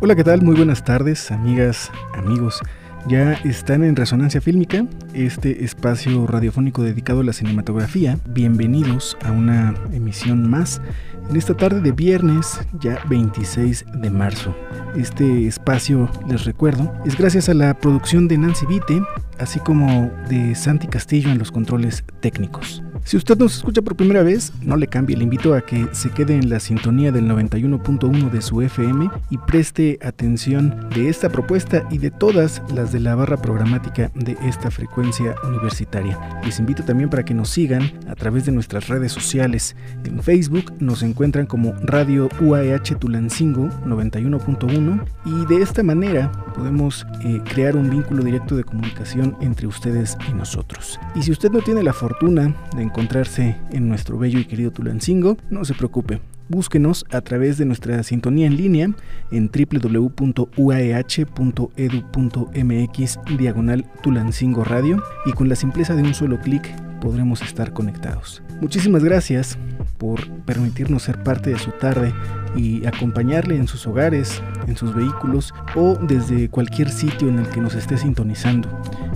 Hola, ¿qué tal? Muy buenas tardes, amigas, amigos. Ya están en Resonancia Fílmica, este espacio radiofónico dedicado a la cinematografía. Bienvenidos a una emisión más en esta tarde de viernes, ya 26 de marzo. Este espacio, les recuerdo, es gracias a la producción de Nancy Vite, así como de Santi Castillo en los controles técnicos. Si usted nos escucha por primera vez, no le cambie, le invito a que se quede en la sintonía del 91.1 de su FM y preste atención de esta propuesta y de todas las de la barra programática de esta frecuencia universitaria. Les invito también para que nos sigan a través de nuestras redes sociales. En Facebook nos encuentran como Radio UAH Tulancingo 91.1 y de esta manera podemos eh, crear un vínculo directo de comunicación entre ustedes y nosotros. Y si usted no tiene la fortuna de encontrarse en nuestro bello y querido Tulancingo, no se preocupe. Búsquenos a través de nuestra sintonía en línea en www.uaeh.edu.mx diagonal Tulancingo Radio y con la simpleza de un solo clic podremos estar conectados. Muchísimas gracias por permitirnos ser parte de su tarde y acompañarle en sus hogares, en sus vehículos o desde cualquier sitio en el que nos esté sintonizando.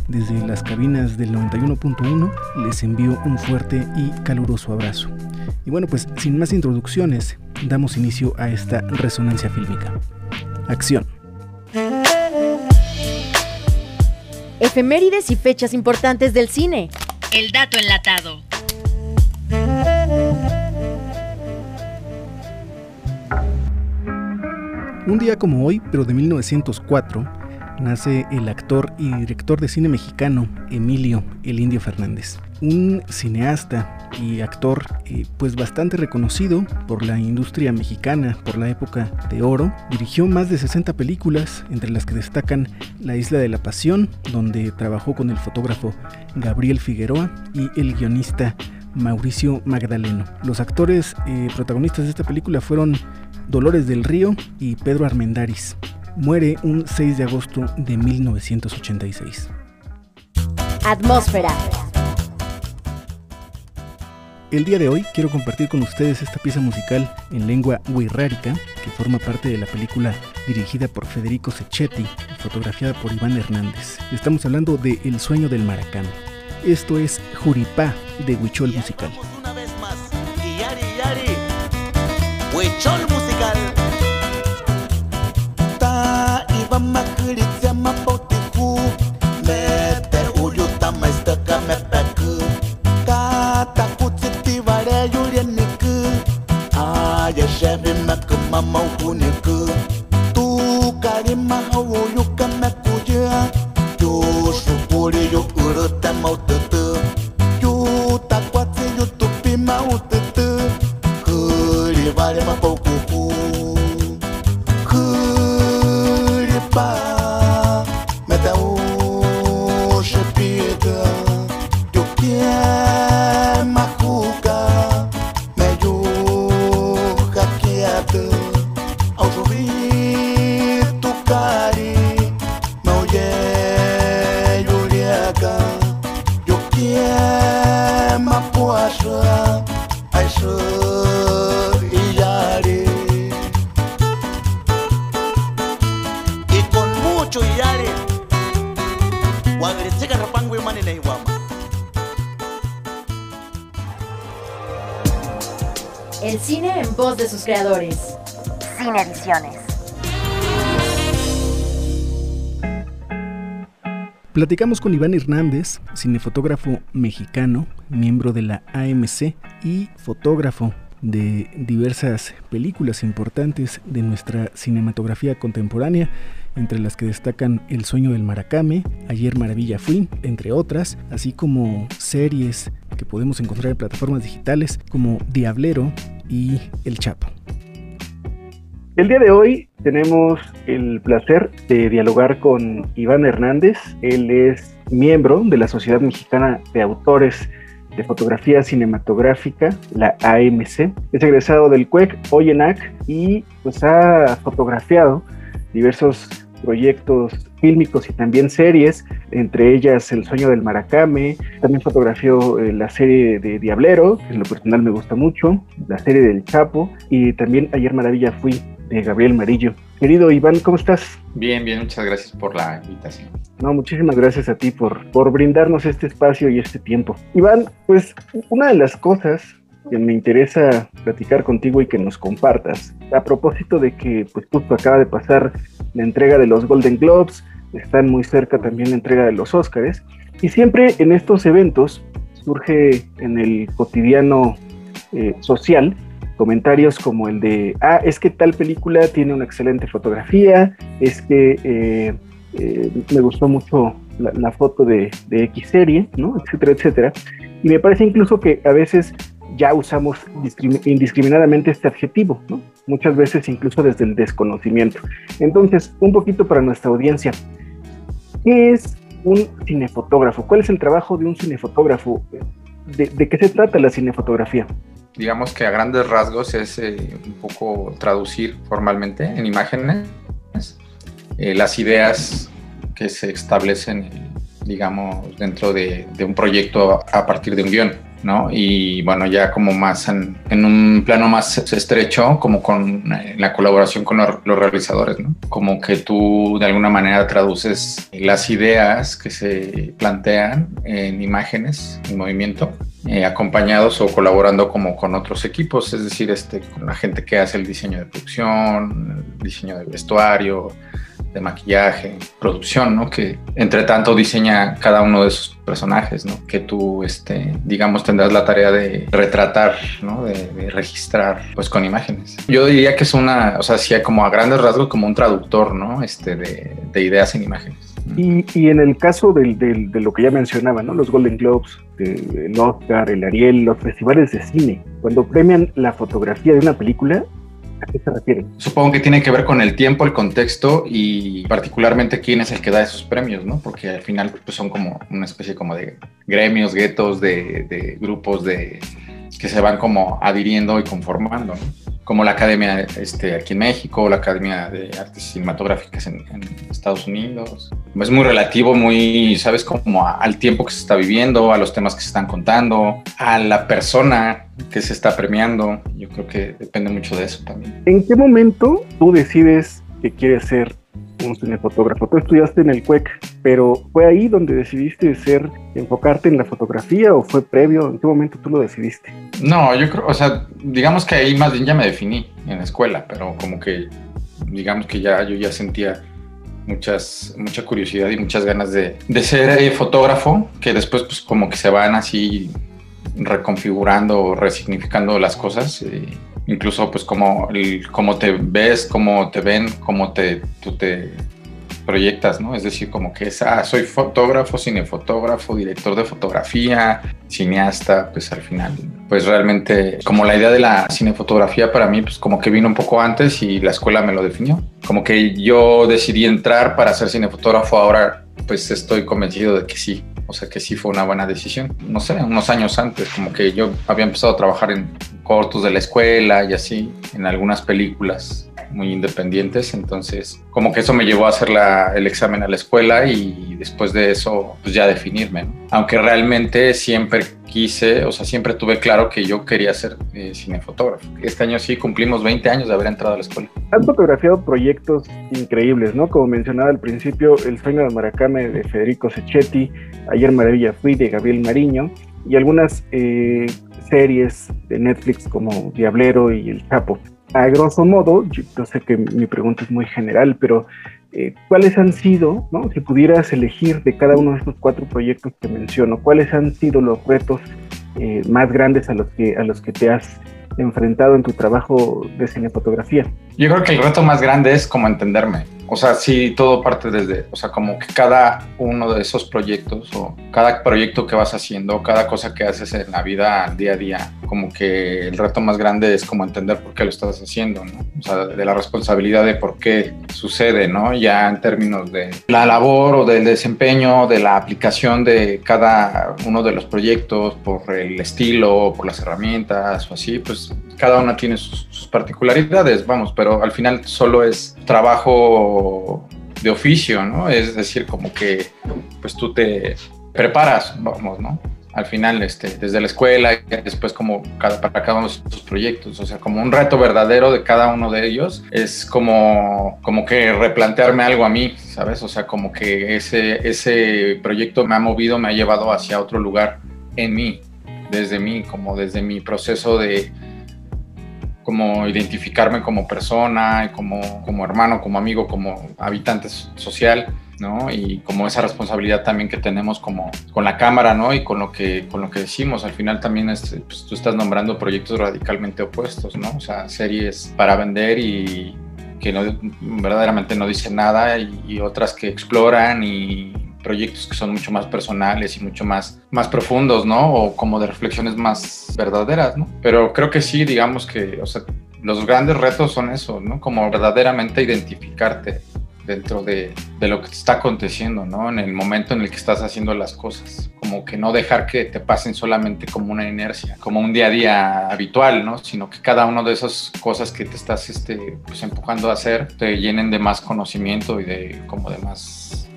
Desde las cabinas del 91.1 les envío un fuerte y caluroso abrazo. Y bueno, pues sin más introducciones, damos inicio a esta resonancia fílmica. Acción. Efemérides y fechas importantes del cine. El dato enlatado. Un día como hoy, pero de 1904, nace el actor y director de cine mexicano Emilio El Indio Fernández. Un cineasta y actor eh, pues bastante reconocido por la industria mexicana por la época de oro. Dirigió más de 60 películas, entre las que destacan La Isla de la Pasión, donde trabajó con el fotógrafo Gabriel Figueroa y el guionista Mauricio Magdaleno. Los actores eh, protagonistas de esta película fueron Dolores del Río y Pedro Armendáriz. Muere un 6 de agosto de 1986. Atmósfera. El día de hoy quiero compartir con ustedes esta pieza musical en lengua wixárika que forma parte de la película dirigida por Federico Secchetti y fotografiada por Iván Hernández. Estamos hablando de El sueño del maracán. Esto es Juripá de Huichol Musical. Una vez más, Yari Yari, Huichol Musical. vamakulitsa mapotiku mete ulyu ma mepeku katakutsitivale ku. Tu xevimeku mamaukuniku tukalimahauyu kamekuya yuxupuli yu ulute mauta y con mucho yare wagreseka rapango imani na iwama El cine en voz de sus creadores. Cine Ediciones. Platicamos con Iván Hernández, cinefotógrafo mexicano, miembro de la AMC y fotógrafo de diversas películas importantes de nuestra cinematografía contemporánea, entre las que destacan El sueño del maracame, Ayer Maravilla Fui, entre otras, así como series que podemos encontrar en plataformas digitales como Diablero y El Chapo. El día de hoy tenemos el placer de dialogar con Iván Hernández. Él es miembro de la Sociedad Mexicana de Autores de Fotografía Cinematográfica, la AMC. Es egresado del CUEC, OYENAC, y pues ha fotografiado diversos proyectos fílmicos y también series, entre ellas El sueño del Maracame, también fotografió eh, la serie de Diablero, que en lo personal me gusta mucho, la serie del Chapo, y también Ayer Maravilla fui de Gabriel Marillo. Querido Iván, ¿cómo estás? Bien, bien, muchas gracias por la invitación. No, muchísimas gracias a ti por, por brindarnos este espacio y este tiempo. Iván, pues una de las cosas que me interesa platicar contigo y que nos compartas, a propósito de que pues justo acaba de pasar la entrega de los Golden Globes, están muy cerca también la entrega de los Oscars, y siempre en estos eventos surge en el cotidiano eh, social comentarios como el de, ah, es que tal película tiene una excelente fotografía, es que eh, eh, me gustó mucho la, foto de, X serie, ¿no? Etcétera, etcétera. Y me parece incluso que a veces ya usamos indiscriminadamente este adjetivo, ¿no? Muchas veces incluso desde el desconocimiento. Entonces, un poquito para nuestra audiencia, ¿qué es un cinefotógrafo? ¿Cuál es el trabajo de un cinefotógrafo? de qué se trata la cinefotografía? Digamos que a grandes rasgos es eh, un poco traducir formalmente en imágenes eh, las ideas que se establecen, digamos, dentro de, un proyecto a partir de un guion. ¿no? Y bueno, ya como más en, un plano más estrecho, como con la colaboración con los, realizadores, ¿no? Como que tú de alguna manera traduces las ideas que se plantean en imágenes, en movimiento, eh, acompañados o colaborando como con otros equipos, es decir, este, con la gente que hace el diseño de producción, el diseño de vestuario, de maquillaje, producción, ¿no? Que entre tanto diseña cada uno de esos personajes, ¿no? Que tú, este, digamos, tendrás la tarea de retratar, ¿no? De, registrar, pues con imágenes. Yo diría que es una, o sea, sí, como a grandes rasgos, como un traductor, ¿no? Este, de, de ideas en imágenes. Y, y, en el caso del, del, de lo que ya mencionaba, ¿no? Los Golden Globes, el Oscar, el Ariel, los festivales de cine, cuando premian la fotografía de una película, ¿A qué se refiere? Supongo que tiene que ver con el tiempo, el contexto y particularmente quién es el que da esos premios, ¿no? Porque al final pues, son como una especie como de gremios, guetos, de, de grupos de que se van como adhiriendo y conformando, ¿no? Como la Academia este, aquí en México, la Academia de Artes Cinematográficas en, Estados Unidos. Es muy relativo, muy, sabes, como al tiempo que se está viviendo, a los temas que se están contando, a la persona que se está premiando. Yo creo que depende mucho de eso también. ¿En qué momento tú decides que quieres ser un cinefotógrafo. Tú estudiaste en el CUEC, pero ¿fue ahí donde decidiste ser, enfocarte en la fotografía o fue previo? ¿En qué momento tú lo decidiste? No, yo creo, o sea, digamos que ahí más bien ya me definí en la escuela, pero como que, digamos que ya yo ya sentía muchas, mucha curiosidad y muchas ganas de, de ser eh, fotógrafo, que después pues como que se van así reconfigurando o resignificando las cosas. Eh, incluso pues como, como te ves, cómo te ven, cómo te, tú te proyectas, ¿no? Es decir, como que es, ah, soy fotógrafo, cinefotógrafo, director de fotografía, cineasta, pues al final, pues realmente como la idea de la cinefotografía para mí, pues como que vino un poco antes y la escuela me lo definió. Como que yo decidí entrar para ser cinefotógrafo, ahora pues estoy convencido de que sí, o sea que sí fue una buena decisión. No sé, unos años antes, como que yo había empezado a trabajar en cortos de la escuela y así, en algunas películas muy independientes, entonces como que eso me llevó a hacer la, el examen a la escuela y después de eso pues ya definirme, aunque realmente siempre quise, o sea, siempre tuve claro que yo quería ser eh, cinefotógrafo. Este año sí cumplimos 20 años de haber entrado a la escuela. Has fotografiado proyectos increíbles, ¿no? Como mencionaba al principio, El sueño de Maracame de Federico Secchetti, Ayer Maravilla Fui de Gabriel Mariño y algunas eh, series de Netflix como Diablero y El Chapo. A grosso modo, yo, sé que mi pregunta es muy general, pero eh, ¿cuáles han sido, ¿no? si pudieras elegir de cada uno de estos cuatro proyectos que menciono, cuáles han sido los retos eh, más grandes a los, que, a los que te has enfrentado en tu trabajo de cinefotografía? Yo creo que el reto más grande es como entenderme O sea, sí, todo parte desde, o sea, como que cada uno de esos proyectos o cada proyecto que vas haciendo, cada cosa que haces en la vida día a día, como que el reto más grande es como entender por qué lo estás haciendo, ¿no? O sea, de la responsabilidad de por qué sucede, ¿no? Ya en términos de la labor o del desempeño, de la aplicación de cada uno de los proyectos, por el estilo, por las herramientas o así, pues cada una tiene sus, sus particularidades, vamos, pero al final solo es de oficio, ¿no? Es decir, como que pues tú te preparas, vamos, ¿no? Al final, este, desde la escuela y después como cada, para cada uno de sus proyectos, o sea, como un reto verdadero de cada uno de ellos, es como, como que replantearme algo a mí, ¿sabes? O sea, como que ese, ese proyecto me ha movido, me ha llevado hacia otro lugar en mí, desde mí, como desde mi proceso de, como identificarme como persona, como, como hermano, como amigo, como habitante social, ¿no? Y como esa responsabilidad también que tenemos como con la cámara, ¿no? Y con lo que, con lo que decimos. Al final también es, pues, tú estás nombrando proyectos radicalmente opuestos, ¿no? O sea, series para vender y que no, verdaderamente no dicen nada y, y otras que exploran y proyectos que son mucho más personales y mucho más, más profundos, ¿no? O como de reflexiones más verdaderas, ¿no? Pero creo que sí, digamos que, o sea, los grandes retos son eso, ¿no? Como verdaderamente identificarte dentro de, de, lo que te está aconteciendo, ¿no? En el momento en el que estás haciendo las cosas. Como que no dejar que te pasen solamente como una inercia, como un día a día habitual, ¿no? Sino que cada una de esas cosas que te estás este, pues, empujando a hacer te llenen de más conocimiento y de como de más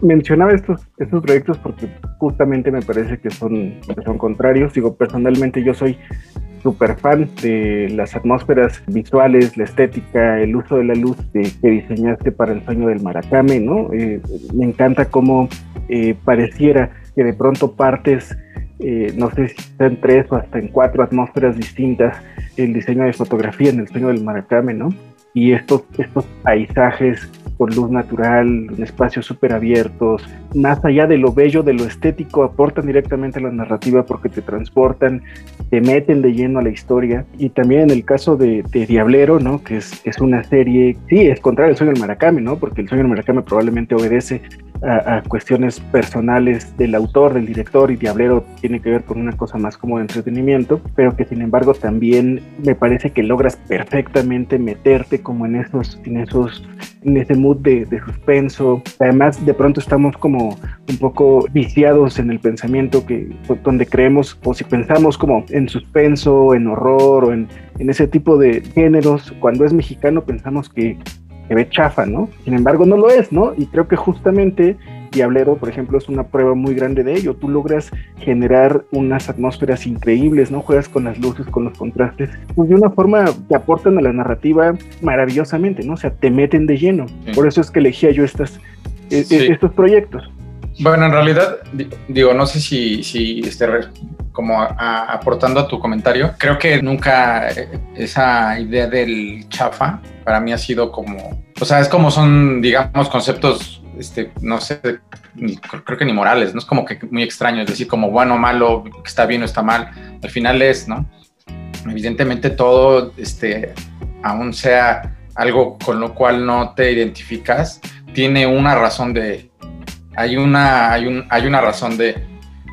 Mencionaba estos, estos proyectos porque justamente me parece que son, son contrarios. Digo, personalmente yo soy súper fan de las atmósferas visuales, la estética, el uso de la luz de, que diseñaste para el sueño del Maracame, ¿no? Eh, me encanta cómo eh, pareciera que de pronto partes, eh, no sé si está en tres o hasta en cuatro atmósferas distintas, el diseño de fotografía en el sueño del Maracame, ¿no? Y estos, estos paisajes con luz natural, espacios súper abiertos, más allá de lo bello, de lo estético, aportan directamente a la narrativa porque te transportan, te meten de lleno a la historia. Y también en el caso de, de Diablero, ¿no? Que es, es, una serie, sí, es contrario al sueño del Maracame, ¿no? Porque el sueño del Maracame probablemente obedece a, cuestiones personales del autor, del director, y Diablero tiene que ver con una cosa más como de entretenimiento, pero que sin embargo también me parece que logras perfectamente meterte como en esos, en esos, en ese mood de, de, suspenso. Además, de pronto estamos como un poco viciados en el pensamiento que donde creemos, o si pensamos como en suspenso, en horror o en ese tipo de géneros, cuando es mexicano pensamos que, que ve chafa, ¿no? Sin embargo, no lo es, ¿no? Y creo que justamente Diablero, por ejemplo, es una prueba muy grande de ello. Tú logras generar unas atmósferas increíbles, ¿no? Juegas con las luces, con los contrastes, pues de una forma que aportan a la narrativa maravillosamente, ¿no? O sea, te meten de lleno. Sí. Por eso es que elegía yo estas, sí. estos proyectos. Bueno, en realidad, digo, no sé si, si este, como aportando a tu comentario, creo que nunca esa idea del chafa para mí ha sido como, o sea, es como son, digamos, conceptos este, no sé, ni, creo que ni morales, ¿no? Es como que muy extraño, es decir, como bueno malo, está bien o está mal, al final es, ¿no? Evidentemente todo, este, aún sea algo con lo cual no te identificas, tiene una razón de, hay una, hay un, hay una razón de,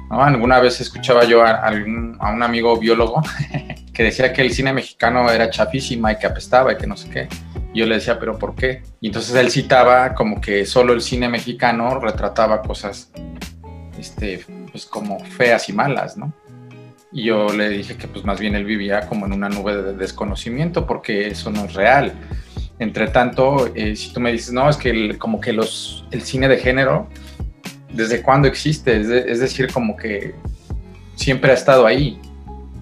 ¿no? Alguna vez escuchaba yo a, a, un, a un amigo biólogo que decía que el cine mexicano era chafísima y que apestaba y que no sé qué. Y yo le decía, ¿pero por qué? Y entonces él citaba como que solo el cine mexicano retrataba cosas, este, pues como feas y malas, ¿no? Y yo le dije que pues más bien él vivía como en una nube de desconocimiento porque eso no es real. Entre tanto, eh, si tú me dices, no, es que el, como que los, el cine de género, ¿desde cuándo existe? Es, de, es decir, como que siempre ha estado ahí,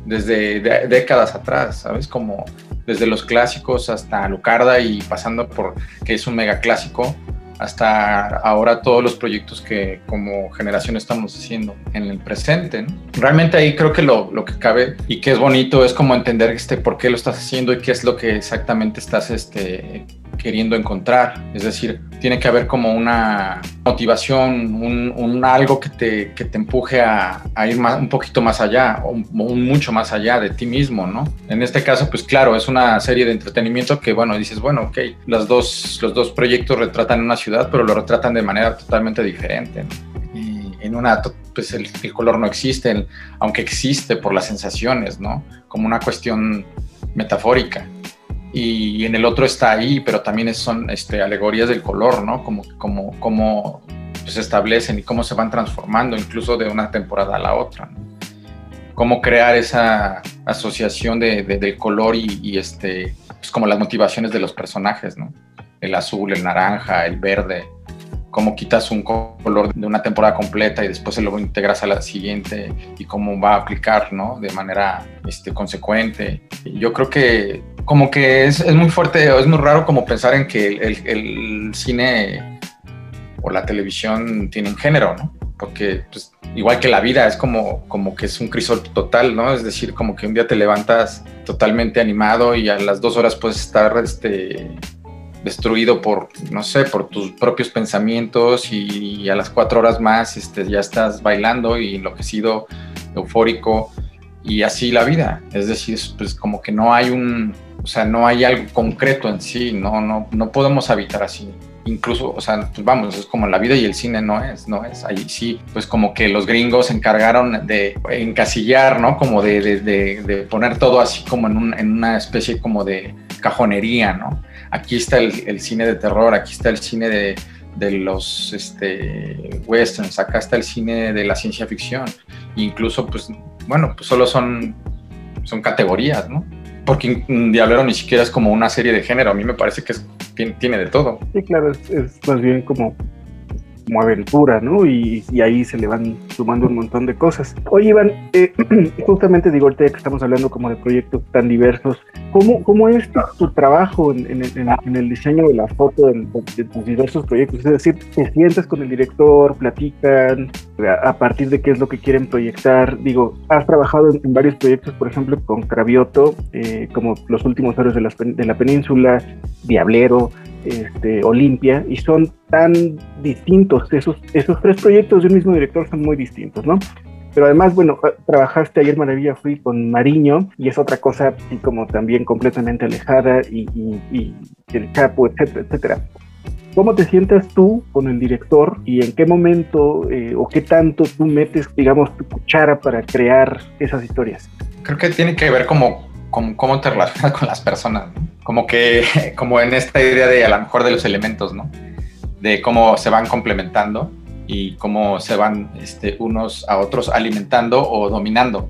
desde de, décadas atrás, ¿sabes? Como desde los clásicos hasta Lucarda y pasando por que es un mega clásico, hasta ahora todos los proyectos que como generación estamos haciendo en el presente. Realmente ahí creo que lo, lo, que cabe y que es bonito es como entender este, por qué lo estás haciendo y qué es lo que exactamente estás este, queriendo encontrar. Es decir, tiene que haber como una motivación, un, algo que te, que te empuje a, ir más, un poquito más allá, o un, mucho más allá de ti mismo, ¿no? En este caso, pues claro, es una serie de entretenimiento que, bueno, dices, bueno, ok, los dos, los dos proyectos retratan una ciudad, pero lo retratan de manera totalmente diferente. Y en una, pues el, el color no existe, aunque existe por las sensaciones, ¿no? Como una cuestión metafórica y en el otro está ahí, pero también son este, alegorías del color, ¿no? Como, como, como se establecen y cómo se van transformando incluso de una temporada a la otra. Cómo crear esa asociación de, del color y, este, pues como las motivaciones de los personajes, ¿no? El azul, el naranja, el verde, cómo quitas un color de una temporada completa y después se lo integras a la siguiente y cómo va a aplicar, ¿no? De manera este, consecuente. Yo creo que como que es, es muy fuerte, es muy raro como pensar en que el, cine o la televisión tienen género, ¿no? Porque pues, igual que la vida es como, como que es un crisol total, ¿no? Es decir, como que un día te levantas totalmente animado y a las dos horas puedes estar este, destruido por, no sé, por tus propios pensamientos y, a las cuatro horas más este, ya estás bailando y enloquecido, eufórico y así la vida. Es decir, pues como que no hay un, o sea, no hay algo concreto en sí, no, no, no podemos habitar así. Incluso, o sea, pues vamos, es como la vida y el cine no es, no es. Ahí sí, pues como que los gringos se encargaron de encasillar, ¿no? Como de, de, de, poner todo así como en, un, una especie como de cajonería, ¿no? Aquí está el, cine de terror, aquí está el cine de, de los este, westerns, acá está el cine de la ciencia ficción. Incluso, pues, bueno, pues solo son, son categorías, ¿no? Porque Diablero ni siquiera es como una serie de género, a mí me parece que tiene, de todo. Sí, claro, es, más bien como como aventura, ¿no? Y, ahí se le van sumando un montón de cosas. Oye, Iván, eh, justamente digo, ahorita que estamos hablando como de proyectos tan diversos, ¿cómo, cómo es tu, trabajo en, el diseño de la foto de, tus diversos proyectos? Es decir, te sientas con el director, platican a, partir de qué es lo que quieren proyectar. Digo, has trabajado en, varios proyectos, por ejemplo, con Cravioto, eh, como Los Últimos Héroes de, de la Península, Diablero, este, Olimpia, y son tan distintos. Esos, esos tres proyectos de un mismo director son muy distintos, ¿no? Pero además, bueno, ah, trabajaste ayer Maravilla Fui con Mariño y es otra cosa así como también completamente alejada y, el Chapo, etcétera, etcétera. ¿Cómo te sientas tú con el director y en qué momento eh, o qué tanto tú metes, digamos, tu cuchara para crear esas historias? Creo que tiene que ver como, como cómo te relacionas con las personas, ¿no? como que, como en esta idea de a lo mejor de los elementos, ¿no? De cómo se van complementando y cómo se van este, unos a otros alimentando o dominando.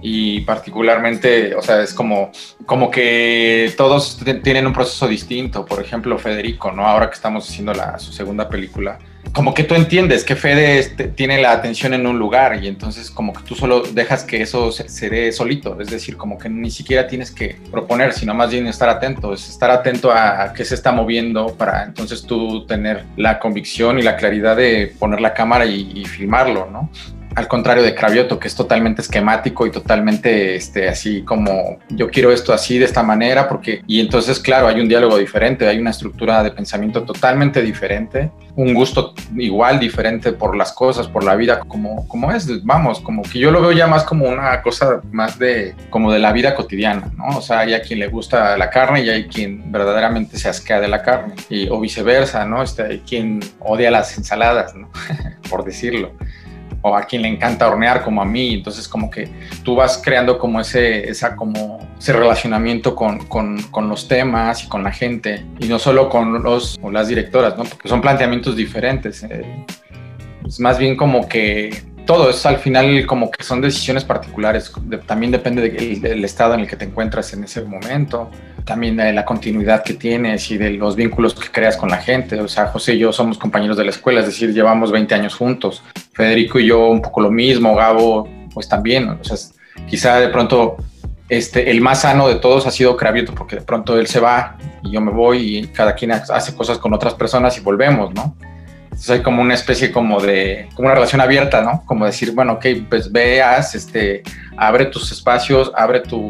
Y particularmente, o sea, es como, como que todos tienen un proceso distinto. Por ejemplo, Federico, ¿no? Ahora que estamos haciendo la, su segunda película, como que tú entiendes que Fede tiene la atención en un lugar y entonces como que tú solo dejas que eso se, dé solito, es decir, como que ni siquiera tienes que proponer, sino más bien estar atento, es estar atento a, qué se está moviendo para entonces tú tener la convicción y la claridad de poner la cámara y filmarlo, ¿no? Al contrario de Cravioto, que es totalmente esquemático y totalmente este, así como yo quiero esto así de esta manera, porque y entonces claro, hay un diálogo diferente, hay una estructura de pensamiento totalmente diferente, un gusto igual diferente por las cosas, por la vida, como, como es, vamos, como que yo lo veo ya más como una cosa más de como de la vida cotidiana, ¿no? O sea, hay a quien le gusta la carne y hay quien verdaderamente se asquea de la carne, y, o viceversa, ¿no? Este, hay quien odia las ensaladas, ¿no? por decirlo o a quien le encanta hornear como a mí, entonces como que tú vas creando como ese, esa, como ese relacionamiento con, con, con los temas y con la gente, y no solo con los o las directoras, ¿no? porque son planteamientos diferentes. Eh, es más bien como que todo es al final como que son decisiones particulares, también depende del estado en el que te encuentras en ese momento, también de la continuidad que tienes y de los vínculos que creas con la gente. O sea, José y yo somos compañeros de la escuela, es decir, llevamos 20 años juntos. Federico y yo un poco lo mismo, Gabo pues también. O sea, quizá de pronto este, el más sano de todos ha sido Cravioto porque de pronto él se va y yo me voy y cada quien hace cosas con otras personas y volvemos, ¿no? Entonces hay como una especie como de, como una relación abierta, ¿no? Como decir, bueno, ok, pues veas, este, abre tus espacios, abre tu